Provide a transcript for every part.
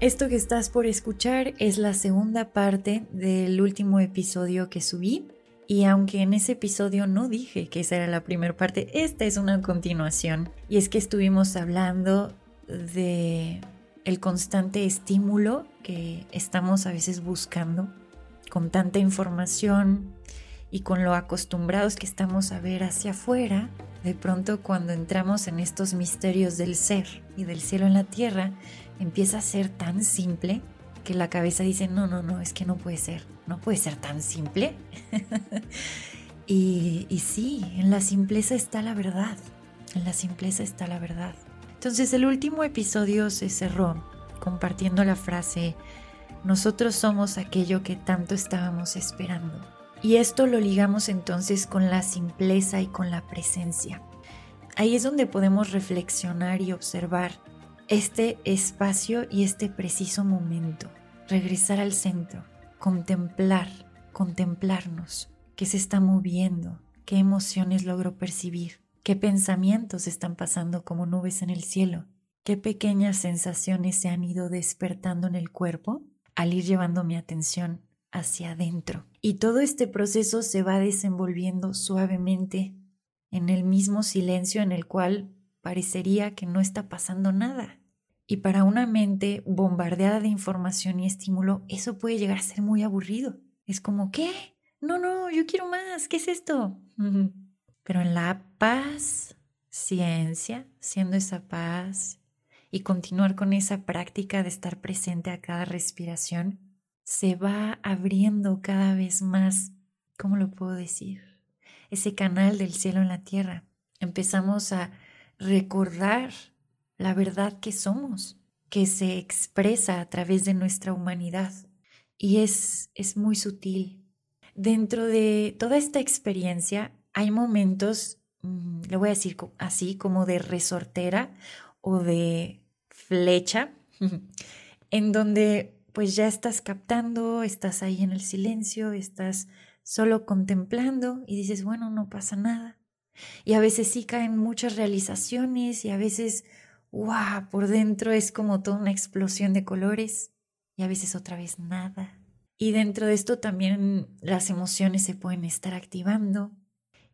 Esto que estás por escuchar es la segunda parte del último episodio que subí. Y aunque en ese episodio no dije que esa era la primera parte, esta es una continuación. Y es que estuvimos hablando de el constante estímulo que estamos a veces buscando con tanta información y con lo acostumbrados que estamos a ver hacia afuera, de pronto cuando entramos en estos misterios del ser y del cielo en la tierra, empieza a ser tan simple que la cabeza dice, no, no, no, es que no puede ser, no puede ser tan simple. y, y sí, en la simpleza está la verdad, en la simpleza está la verdad. Entonces el último episodio se cerró compartiendo la frase, nosotros somos aquello que tanto estábamos esperando. Y esto lo ligamos entonces con la simpleza y con la presencia. Ahí es donde podemos reflexionar y observar este espacio y este preciso momento. Regresar al centro, contemplar, contemplarnos, qué se está moviendo, qué emociones logro percibir, qué pensamientos están pasando como nubes en el cielo, qué pequeñas sensaciones se han ido despertando en el cuerpo al ir llevando mi atención hacia adentro. Y todo este proceso se va desenvolviendo suavemente en el mismo silencio en el cual parecería que no está pasando nada. Y para una mente bombardeada de información y estímulo, eso puede llegar a ser muy aburrido. Es como, ¿qué? No, no, yo quiero más, ¿qué es esto? Pero en la paz, ciencia, siendo esa paz y continuar con esa práctica de estar presente a cada respiración, se va abriendo cada vez más, ¿cómo lo puedo decir? Ese canal del cielo en la tierra. Empezamos a recordar la verdad que somos, que se expresa a través de nuestra humanidad. Y es, es muy sutil. Dentro de toda esta experiencia hay momentos, mm, le voy a decir así, como de resortera o de flecha, en donde pues ya estás captando, estás ahí en el silencio, estás solo contemplando y dices, bueno, no pasa nada. Y a veces sí caen muchas realizaciones y a veces, wow, por dentro es como toda una explosión de colores y a veces otra vez nada. Y dentro de esto también las emociones se pueden estar activando.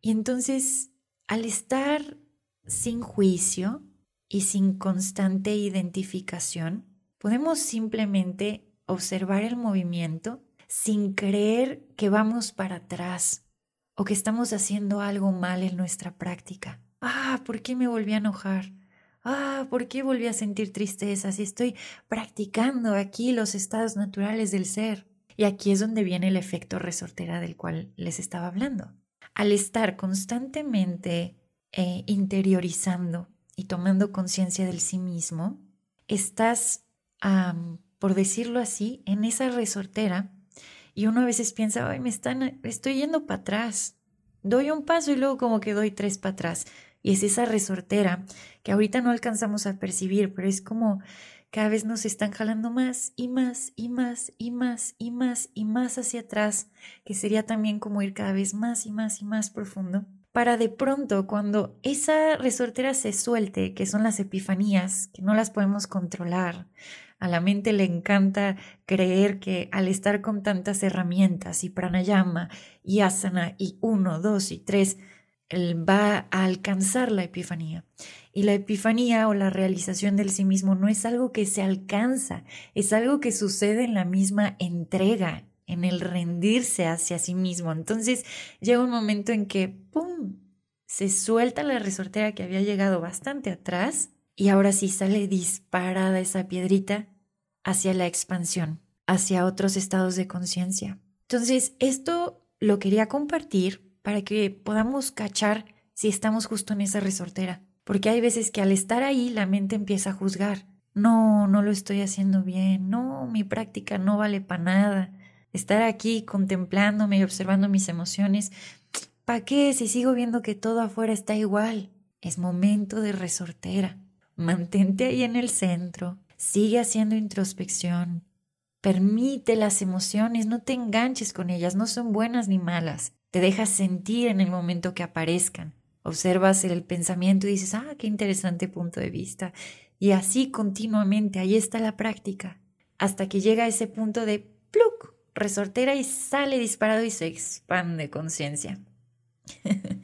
Y entonces, al estar sin juicio y sin constante identificación, podemos simplemente observar el movimiento sin creer que vamos para atrás o que estamos haciendo algo mal en nuestra práctica. Ah, ¿por qué me volví a enojar? Ah, ¿por qué volví a sentir tristeza si estoy practicando aquí los estados naturales del ser? Y aquí es donde viene el efecto resortera del cual les estaba hablando. Al estar constantemente eh, interiorizando y tomando conciencia del sí mismo, estás por decirlo así, en esa resortera y uno a veces piensa, ay, me están, estoy yendo para atrás. Doy un paso y luego como que doy tres para atrás. Y es esa resortera que ahorita no alcanzamos a percibir, pero es como cada vez nos están jalando más y más y más y más y más y más hacia atrás, que sería también como ir cada vez más y más y más profundo, para de pronto cuando esa resortera se suelte, que son las epifanías, que no las podemos controlar, a la mente le encanta creer que al estar con tantas herramientas y pranayama y asana y uno, dos y tres, él va a alcanzar la epifanía. Y la epifanía o la realización del sí mismo no es algo que se alcanza, es algo que sucede en la misma entrega, en el rendirse hacia sí mismo. Entonces llega un momento en que, ¡pum!, se suelta la resortera que había llegado bastante atrás y ahora sí sale disparada esa piedrita hacia la expansión, hacia otros estados de conciencia. Entonces, esto lo quería compartir para que podamos cachar si estamos justo en esa resortera. Porque hay veces que al estar ahí la mente empieza a juzgar. No, no lo estoy haciendo bien. No, mi práctica no vale para nada. Estar aquí contemplándome y observando mis emociones. ¿Para qué si sigo viendo que todo afuera está igual? Es momento de resortera. Mantente ahí en el centro. Sigue haciendo introspección. Permite las emociones, no te enganches con ellas, no son buenas ni malas. Te dejas sentir en el momento que aparezcan. Observas el pensamiento y dices, ah, qué interesante punto de vista. Y así continuamente, ahí está la práctica, hasta que llega ese punto de resortera y sale disparado y se expande conciencia.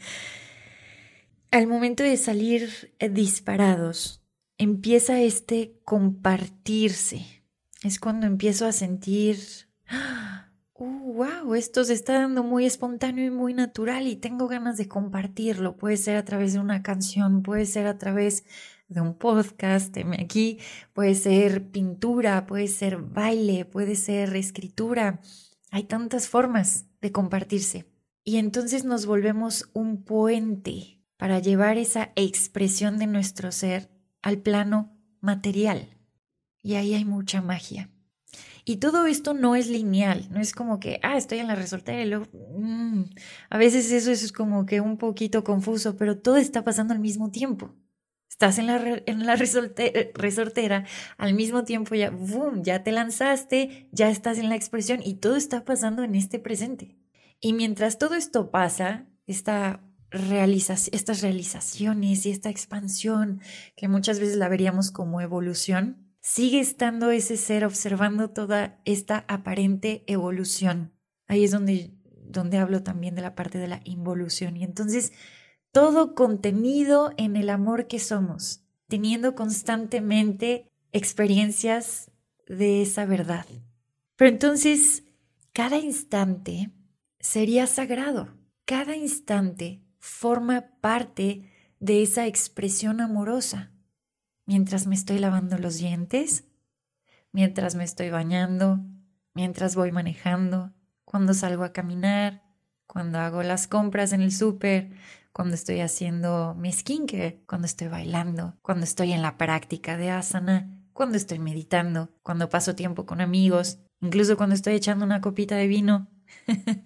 Al momento de salir eh, disparados, empieza este compartirse. Es cuando empiezo a sentir, uh, wow, esto se está dando muy espontáneo y muy natural y tengo ganas de compartirlo. Puede ser a través de una canción, puede ser a través de un podcast, aquí, puede ser pintura, puede ser baile, puede ser escritura. Hay tantas formas de compartirse. Y entonces nos volvemos un puente para llevar esa expresión de nuestro ser al plano material. Y ahí hay mucha magia. Y todo esto no es lineal, no es como que, ah, estoy en la resortera y luego... Mm". A veces eso, es como que un poquito confuso, pero todo está pasando al mismo tiempo. Estás en la, la resortera, al mismo tiempo ya, boom, ya te lanzaste, ya estás en la expresión y todo está pasando en este presente. Y mientras todo esto pasa, esta estas realizaciones y esta expansión, que muchas veces la veríamos como evolución, sigue estando ese ser observando toda esta aparente evolución. Ahí es donde, donde hablo también de la parte de la involución. Y entonces, todo contenido en el amor que somos, teniendo constantemente experiencias de esa verdad. Pero entonces, cada instante sería sagrado. Cada instante forma parte de esa expresión amorosa mientras me estoy lavando los dientes, mientras me estoy bañando, mientras voy manejando, cuando salgo a caminar, cuando hago las compras en el súper, cuando estoy haciendo mi skincare, cuando estoy bailando, cuando estoy en la práctica de asana, cuando estoy meditando, cuando paso tiempo con amigos, incluso cuando estoy echando una copita de vino.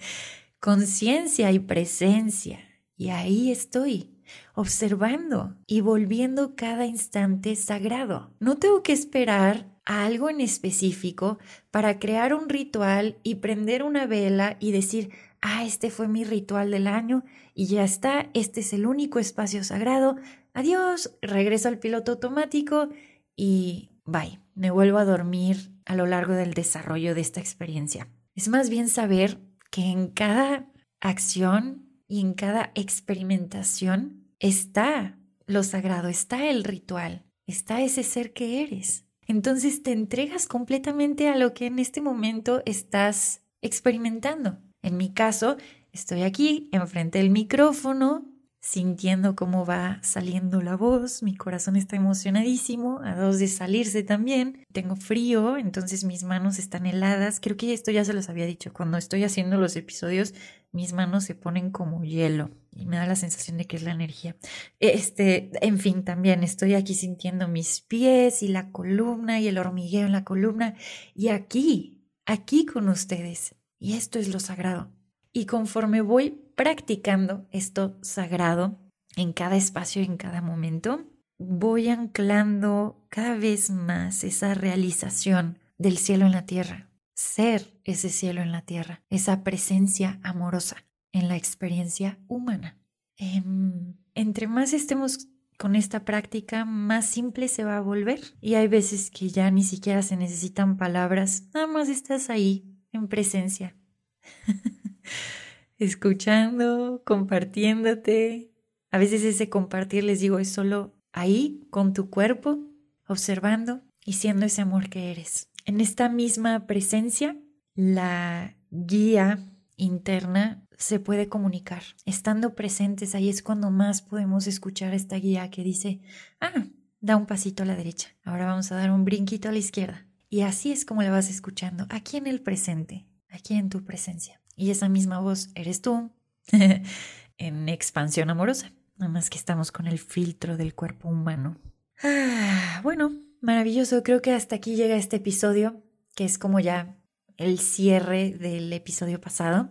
Conciencia y presencia. Y ahí estoy, observando y volviendo cada instante sagrado. No tengo que esperar a algo en específico para crear un ritual y prender una vela y decir, ah, este fue mi ritual del año y ya está, este es el único espacio sagrado, adiós, regreso al piloto automático y bye, me vuelvo a dormir a lo largo del desarrollo de esta experiencia. Es más bien saber que en cada acción y en cada experimentación está lo sagrado, está el ritual, está ese ser que eres. Entonces te entregas completamente a lo que en este momento estás experimentando. En mi caso, estoy aquí enfrente del micrófono, sintiendo cómo va saliendo la voz, mi corazón está emocionadísimo, a dos de salirse también, tengo frío, entonces mis manos están heladas, creo que esto ya se los había dicho, cuando estoy haciendo los episodios mis manos se ponen como hielo y me da la sensación de que es la energía. Este, en fin, también estoy aquí sintiendo mis pies y la columna y el hormigueo en la columna. Y aquí, aquí con ustedes. Y esto es lo sagrado. Y conforme voy practicando esto sagrado en cada espacio en cada momento, voy anclando cada vez más esa realización del cielo en la tierra ser ese cielo en la tierra, esa presencia amorosa en la experiencia humana. Em, entre más estemos con esta práctica, más simple se va a volver. Y hay veces que ya ni siquiera se necesitan palabras, nada más estás ahí, en presencia, escuchando, compartiéndote. A veces ese compartir, les digo, es solo ahí, con tu cuerpo, observando y siendo ese amor que eres. En esta misma presencia, la guía interna se puede comunicar. Estando presentes, ahí es cuando más podemos escuchar esta guía que dice, ah, da un pasito a la derecha, ahora vamos a dar un brinquito a la izquierda. Y así es como la vas escuchando, aquí en el presente, aquí en tu presencia. Y esa misma voz eres tú en expansión amorosa. nada más que estamos con el filtro del cuerpo humano. Ah, bueno, maravilloso, creo que hasta aquí llega este episodio, que es como ya el cierre del episodio pasado,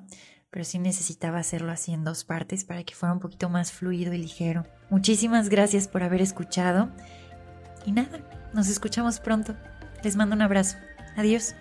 pero sí necesitaba hacerlo así en dos partes para que fuera un poquito más fluido y ligero. Muchísimas gracias por haber escuchado y nada, nos escuchamos pronto. Les mando un abrazo. Adiós.